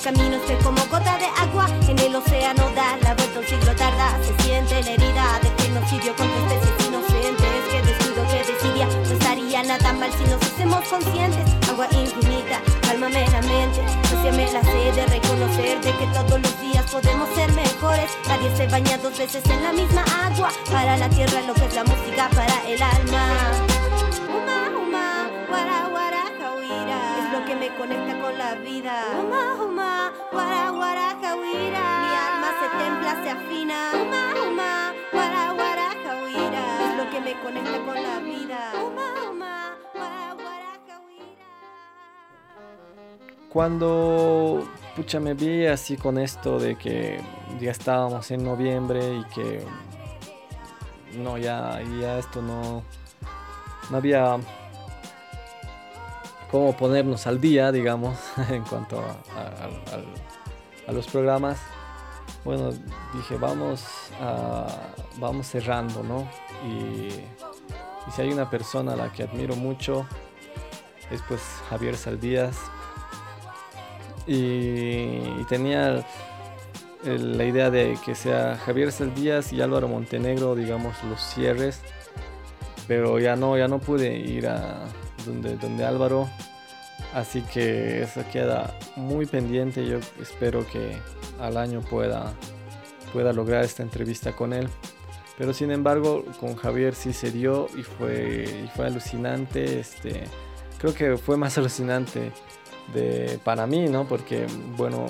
Caminos que como gota de agua en el océano dar la vuelta un siglo tarda. Se siente la herida de genocidio contra especies inocentes. Que descuido, que desidia. No estaría nada mal si nos hacemos conscientes. Agua infinita, cálmame la mente. Sáciame la sed de reconocer de que todos los días podemos ser mejores. Nadie se baña dos veces en la misma agua. Para la tierra lo que es la música para el alma. Uma, uma, guara, guara. Es lo que me conecta con la vida. Uma, uma, guara, guara. Mi alma se templa, se afina. Uma, uma, guara, guara. Es lo que me conecta con la vida. Uma, uma, guara, guara. Cuando pucha, me vi así con esto de que ya estábamos en noviembre y que no, ya, ya esto no, no había cómo ponernos al día, digamos, en cuanto a, a- al- a los programas. Bueno, dije, vamos, a, vamos cerrando, ¿no? Y, si hay una persona a la que admiro mucho, es pues Javier Saldías. Y, tenía la idea de que sea Javier Saldías y Álvaro Montenegro, digamos, los cierres. Pero ya no, ya no pude ir a donde, donde Álvaro. Así que eso queda muy pendiente. Yo espero que al año pueda, pueda lograr esta entrevista con él. Pero sin embargo, con Javier sí se dio y fue, y fue alucinante. Este, creo que fue más alucinante de, para mí, ¿no? Porque, bueno,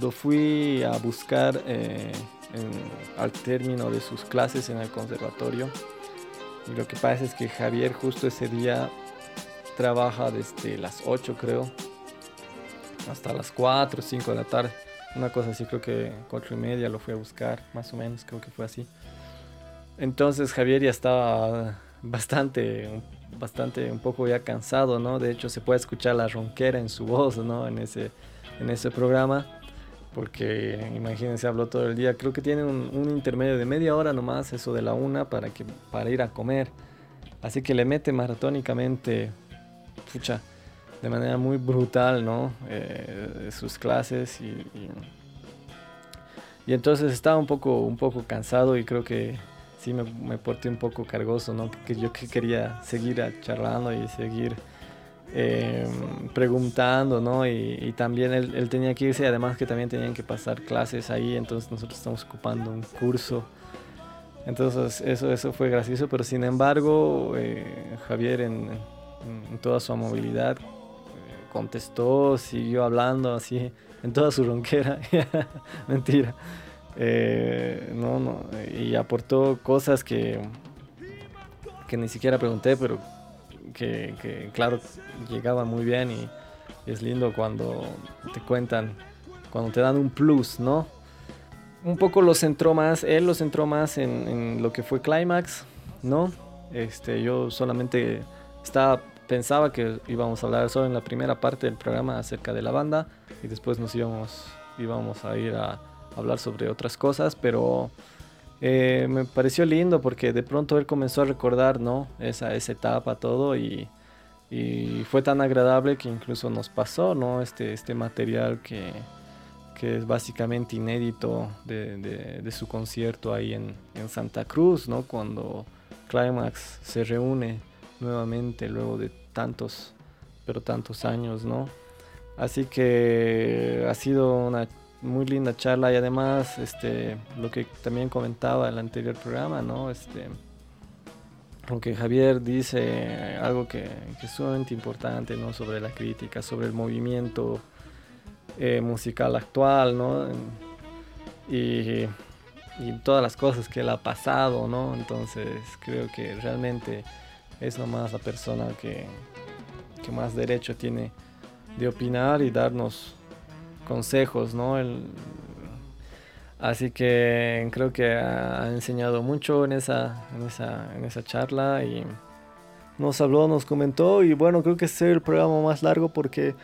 lo fui a buscar eh, al término de sus clases en el conservatorio. Y lo que pasa es que Javier justo ese día trabaja desde las 8 creo hasta las 4 o 5 de la tarde. Una cosa así, creo que 4 y media lo fui a buscar, más o menos, creo que fue así. Entonces Javier ya estaba bastante, bastante, un poco ya cansado, ¿no? De hecho se puede escuchar la ronquera en su voz, ¿no? En ese, en ese programa. Porque imagínense, habló todo el día. Creo que tiene un, un intermedio de media hora nomás, eso de la una, para, que, para ir a comer. Así que le mete maratónicamente, pucha, de manera muy brutal, ¿no? Eh, sus clases y, y, entonces estaba un poco, un poco cansado y creo que sí me, me porté un poco cargoso, ¿no? Que yo que quería seguir charlando y seguir eh, preguntando, ¿no? Y, y también él, él tenía que irse, además que también tenían que pasar clases ahí, entonces nosotros estamos ocupando un curso. Entonces eso, eso fue gracioso, pero sin embargo eh, Javier en, en- toda su amabilidad eh, contestó, siguió hablando así, en toda su ronquera, mentira. Eh, no, no, y aportó cosas que, que ni siquiera pregunté, pero que, que, claro llegaban muy bien y, y es lindo cuando te cuentan, cuando te dan un plus, ¿no? Un poco lo centró más, él lo centró más en, en lo que fue Climax, ¿no? Este, yo solamente estaba, pensaba que íbamos a hablar solo en la primera parte del programa acerca de la banda y después nos íbamos, íbamos a ir a hablar sobre otras cosas, pero eh, me pareció lindo porque de pronto él comenzó a recordar, ¿no? Esa, esa etapa, todo y, y fue tan agradable que incluso nos pasó, ¿no? Este, este material que, que es básicamente inédito de, de- de su concierto ahí en, en Santa Cruz, ¿no? Cuando Climax se reúne nuevamente luego de tantos, pero tantos años, ¿no? Así que ha sido una muy linda charla y además este lo que también comentaba en el anterior programa, ¿no? Este aunque Javier dice algo que, que es sumamente importante, ¿no? Sobre la crítica, sobre el movimiento eh, musical actual, ¿no? Y, y todas las cosas que él ha pasado, ¿no? Entonces creo que realmente es nomás la persona que, que más derecho tiene de opinar y darnos consejos, ¿no? Así que creo que ha ha enseñado mucho en esa, en esa, en esa charla y nos habló, nos comentó y bueno, creo que este es el programa más largo porque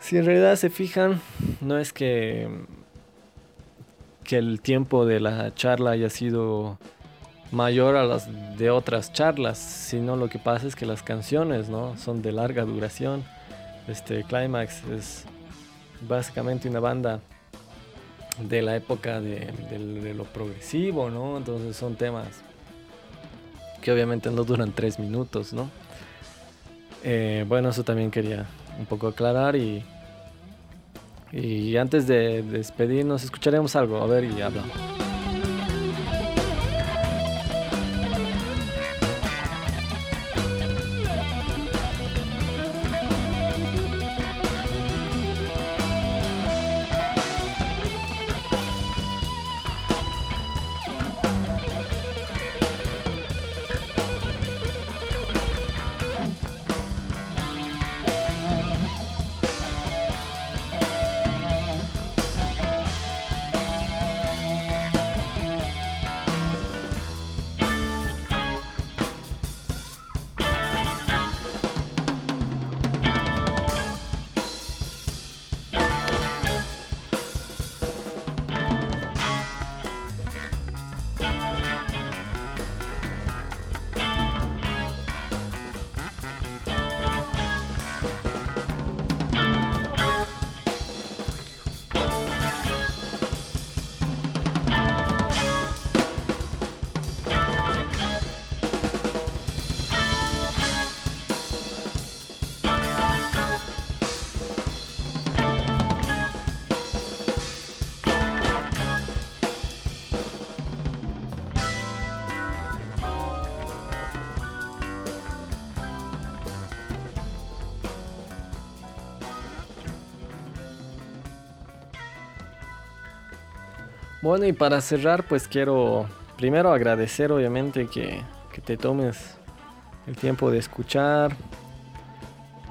si en realidad se fijan, no es que, que el tiempo de la charla haya sido mayor a las de otras charlas, sino lo que pasa es que las canciones, ¿no? Son de larga duración. Este Climax es básicamente una banda de la época de, de lo progresivo, ¿no? Entonces son temas que obviamente no duran tres minutos, ¿no? Eh, bueno, eso también quería un poco aclarar y, y antes de despedirnos escucharemos algo, a ver y hablamos. Bueno, y para cerrar, pues quiero primero agradecer obviamente que, que te tomes el tiempo de escuchar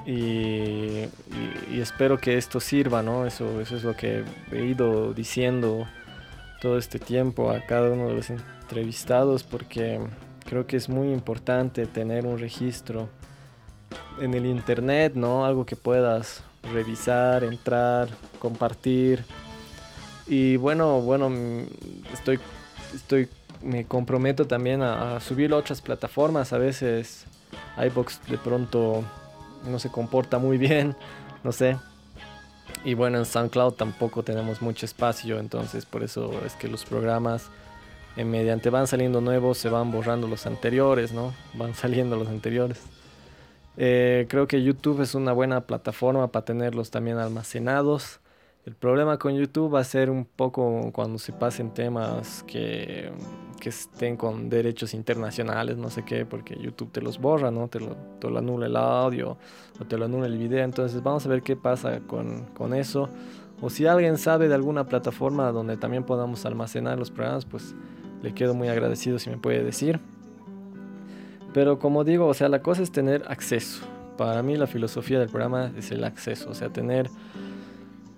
y, y- espero que esto sirva, ¿no? Eso, eso es lo que he ido diciendo todo este tiempo a cada uno de los entrevistados porque creo que es muy importante tener un registro en el internet, ¿no? Algo que puedas revisar, entrar, compartir. Y bueno, bueno, mm, estoy, estoy, me comprometo también a, a subirlo a otras plataformas. A veces iBox de pronto no se comporta muy bien, no sé. Y bueno, en SoundCloud tampoco tenemos mucho espacio, entonces por eso es que los programas eh, mediante van saliendo nuevos, se van borrando los anteriores, ¿no? Van saliendo los anteriores. Eh, creo que YouTube es una buena plataforma para tenerlos también almacenados. El problema con YouTube va a ser un poco cuando se pasen temas que, que estén con derechos internacionales, no sé qué, porque YouTube te los borra, ¿no? Te lo, te lo anula el audio o te lo anula el video. Entonces vamos a ver qué pasa con, con eso. O si alguien sabe de alguna plataforma donde también podamos almacenar los programas, pues le quedo muy agradecido si me puede decir. Pero como digo, o sea, la cosa es tener acceso. Para mí la filosofía del programa es el acceso, o sea, tener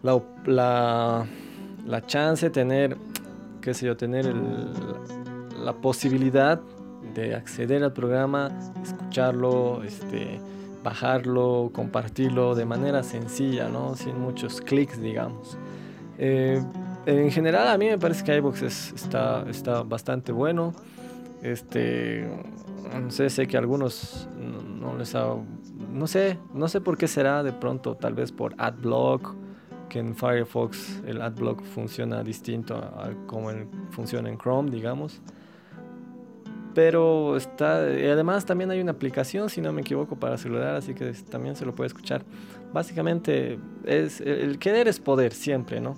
la, la, chance, tener, qué sé yo, tener el- la posibilidad de acceder al programa, escucharlo, este, bajarlo, compartirlo de manera sencilla, ¿no? Sin muchos clics, digamos. Eh, en general a mí me parece que iVoox es- está, está bastante bueno. Este, no sé, sé que algunos no, no les ha, no sé, no sé por qué será de pronto, tal vez por AdBlock, que en Firefox el AdBlock funciona distinto a, a como funciona en Chrome, digamos. Pero está, además también hay una aplicación, si no me equivoco, para celular, así que también se lo puede escuchar. Básicamente es el querer es poder siempre, ¿no?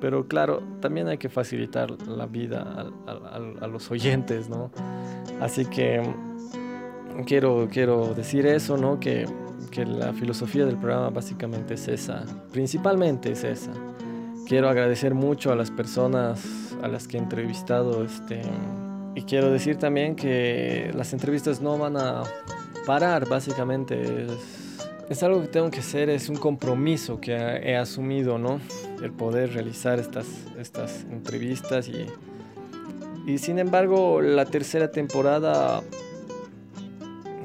Pero claro, también hay que facilitar la vida al- al- a, los oyentes, ¿no? Así que quiero, quiero decir eso, ¿no? Que, que la filosofía del programa básicamente es esa, principalmente es esa. Quiero agradecer mucho a las personas a las que he entrevistado, este, y quiero decir también que las entrevistas no van a parar, básicamente es, es algo que tengo que hacer, es un compromiso que he asumido, ¿no? El poder realizar estas, estas entrevistas y, y sin embargo la tercera temporada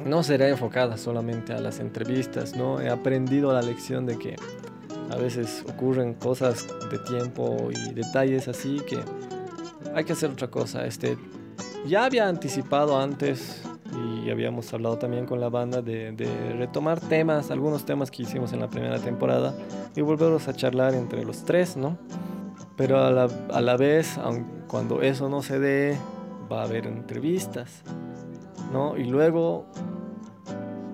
no será enfocada solamente a las entrevistas, ¿no? He aprendido la lección de que a veces ocurren cosas de tiempo y detalles así que hay que hacer otra cosa. Este, ya había anticipado antes y habíamos hablado también con la banda de, retomar temas, algunos temas que hicimos en la primera temporada y volverlos a charlar entre los tres, ¿no? Pero a la, a la vez, cuando eso no se dé, va a haber entrevistas, ¿no? Y luego,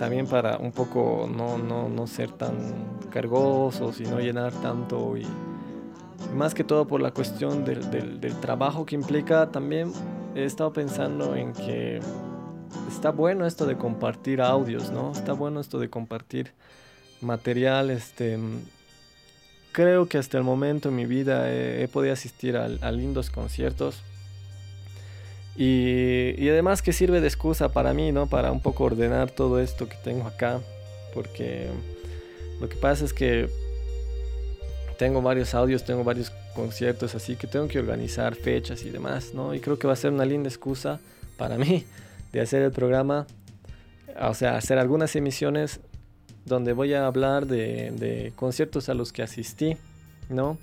también para un poco no, no, no ser tan cargosos y no llenar tanto y más que todo por la cuestión del, del, del trabajo que implica, también he estado pensando en que está bueno esto de compartir audios, ¿no? Está bueno esto de compartir material, este... Creo que hasta el momento en mi vida he, he podido asistir a, a lindos conciertos y, además que sirve de excusa para mí, ¿no? Para un poco ordenar todo esto que tengo acá, porque lo que pasa es que tengo varios audios, tengo varios conciertos, así que tengo que organizar fechas y demás, ¿no? Y creo que va a ser una linda excusa para mí de hacer el programa, o sea, hacer algunas emisiones donde voy a hablar de, de conciertos a los que asistí, ¿no?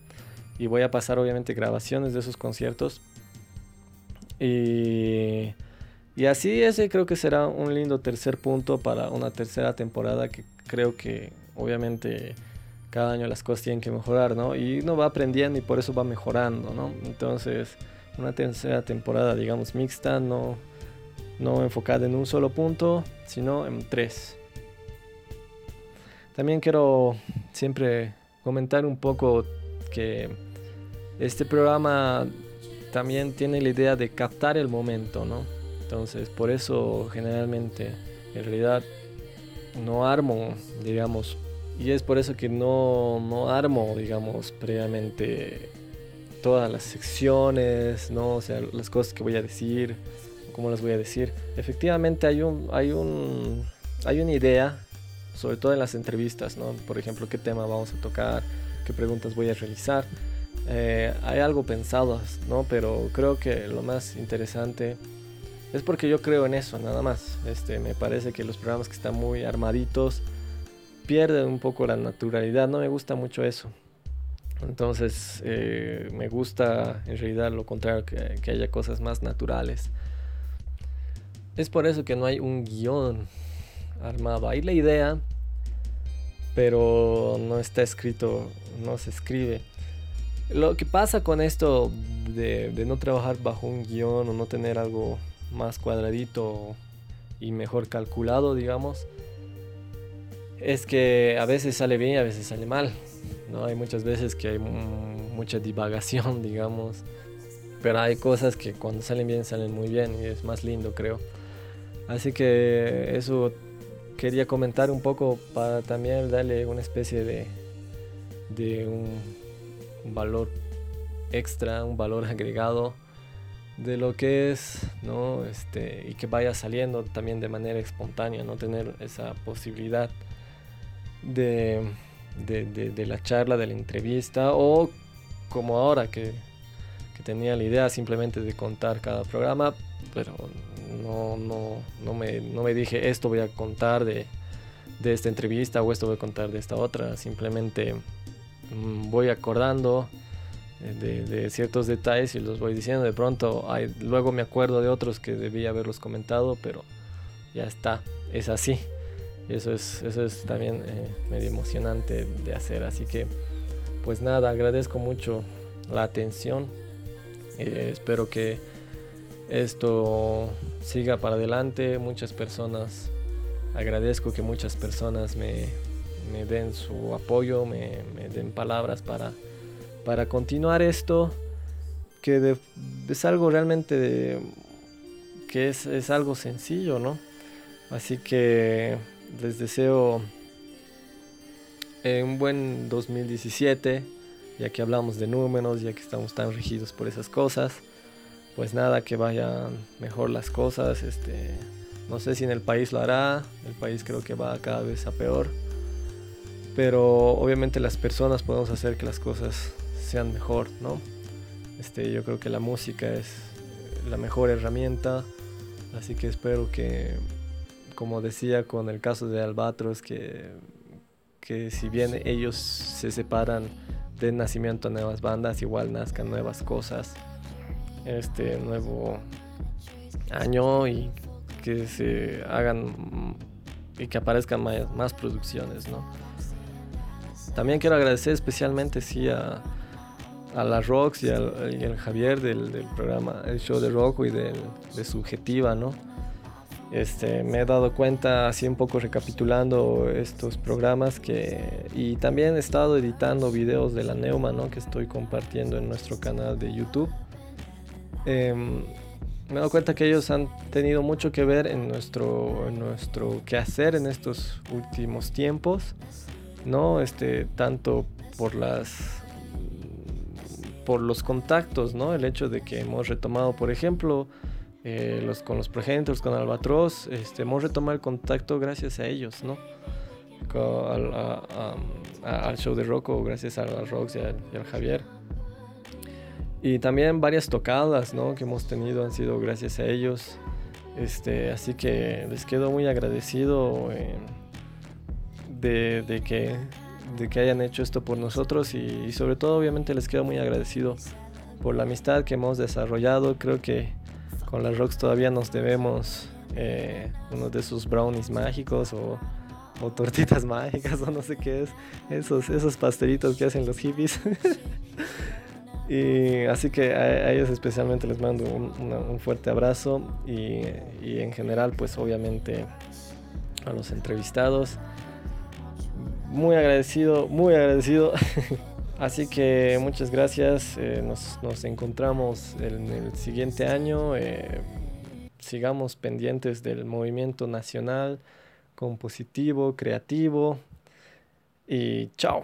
Y voy a pasar obviamente grabaciones de esos conciertos. Y, y así ese creo que será un lindo tercer punto para una tercera temporada que creo que obviamente cada año las cosas tienen que mejorar, ¿no? Y uno va aprendiendo y por eso va mejorando, ¿no? Entonces, una tercera temporada, digamos, mixta, no, no enfocada en un solo punto, sino en tres. También quiero siempre comentar un poco que este programa también tiene la idea de captar el momento, ¿no? Entonces, por eso generalmente, en realidad, no armo, digamos, y es por eso que no, no armo, digamos, previamente todas las secciones, ¿no? O sea, las cosas que voy a decir, cómo las voy a decir. Efectivamente hay un, hay un, hay una idea, sobre todo en las entrevistas, ¿no? Por ejemplo, qué tema vamos a tocar, qué preguntas voy a realizar. Eh, hay algo pensado, ¿no? Pero creo que lo más interesante es porque yo creo en eso, nada más. Este, me parece que los programas que están muy armaditos pierden un poco la naturalidad. No me gusta mucho eso. Entonces, eh, me gusta en realidad lo contrario, que, que haya cosas más naturales. Es por eso que no hay un guion armado. Hay la idea, pero no está escrito, no se escribe. Lo que pasa con esto de, no trabajar bajo un guion o no tener algo más cuadradito y mejor calculado, digamos, es que a veces sale bien y a veces sale mal. ¿no? Hay muchas veces que hay mu- mucha divagación, digamos, pero hay cosas que cuando salen bien salen muy bien y es más lindo, creo. Así que eso quería comentar un poco para también darle una especie de, de un, un valor extra, un valor agregado de lo que es, ¿no? Este, y que vaya saliendo también de manera espontánea, no tener esa posibilidad de, de, de- la charla, de la entrevista, o como ahora que, que tenía la idea simplemente de contar cada programa, pero no, no, no, me, no me dije esto voy a contar de, de esta entrevista o esto voy a contar de esta otra, simplemente voy acordando eh, de, ciertos detalles y los voy diciendo. De pronto, hay- luego me acuerdo de otros que debía haberlos comentado, pero ya está, es así. Eso es, eso es también eh, medio emocionante de hacer. Así que, pues nada, agradezco mucho la atención. Eh, espero que esto siga para adelante. Muchas personas, agradezco que muchas personas me, me den su apoyo, me, den palabras para para continuar esto, que es algo realmente de- que es, es algo sencillo, ¿no? Así que les deseo eh, un buen 2017, ya que hablamos de números, ya que estamos tan regidos por esas cosas. Pues nada, que vayan mejor las cosas. Este, no sé si en el país lo hará, el país creo que va cada vez a peor pero obviamente las personas podemos hacer que las cosas sean mejor, ¿no? Este, yo creo que la música es la mejor herramienta, así que espero que, como decía con el caso de Albatros, que, que si bien ellos se separan de nacimiento de nuevas bandas, igual nazcan nuevas cosas, este nuevo año y que se hagan y que aparezcan más producciones, ¿no? También quiero agradecer especialmente sí a, a la Rox y al, y al Javier del, del programa, el show de Rocco y del, de Subjetiva, ¿no? Este, me he dado cuenta, así un poco recapitulando estos programas, que, y también he estado editando videos de la Neuma, ¿no? Que estoy compartiendo en nuestro canal de YouTube. Em, me he dado cuenta que ellos han tenido mucho que ver en nuestro, en nuestro quehacer en estos últimos tiempos. ¿No? Este, tanto por las por los contactos, ¿no? El hecho de que hemos retomado, por ejemplo, eh, los, con los progenitores, con Albatros, este, hemos retomado el contacto gracias a ellos, ¿no? Al, a- al show de Rocco, gracias a, a Rox y al, y al Javier. Y también varias tocadas, ¿no? Que hemos tenido han sido gracias a ellos. Este, así que les quedo muy agradecido. De, que, de que hayan hecho esto por nosotros y, sobre todo obviamente les quedo muy agradecido por la amistad que hemos desarrollado. Creo que con las Rocks todavía nos debemos eh, uno de esos brownies mágicos o, tortitas mágicas o no sé qué es, esos, esos pastelitos que hacen los hippies. y así que a, ellos especialmente les mando un, fuerte abrazo y en general pues obviamente a los entrevistados muy agradecido, muy agradecido. Así que muchas gracias. eh, nos, encontramos en el siguiente año. eh, sigamos pendientes del movimiento nacional, compositivo, creativo. Y chao.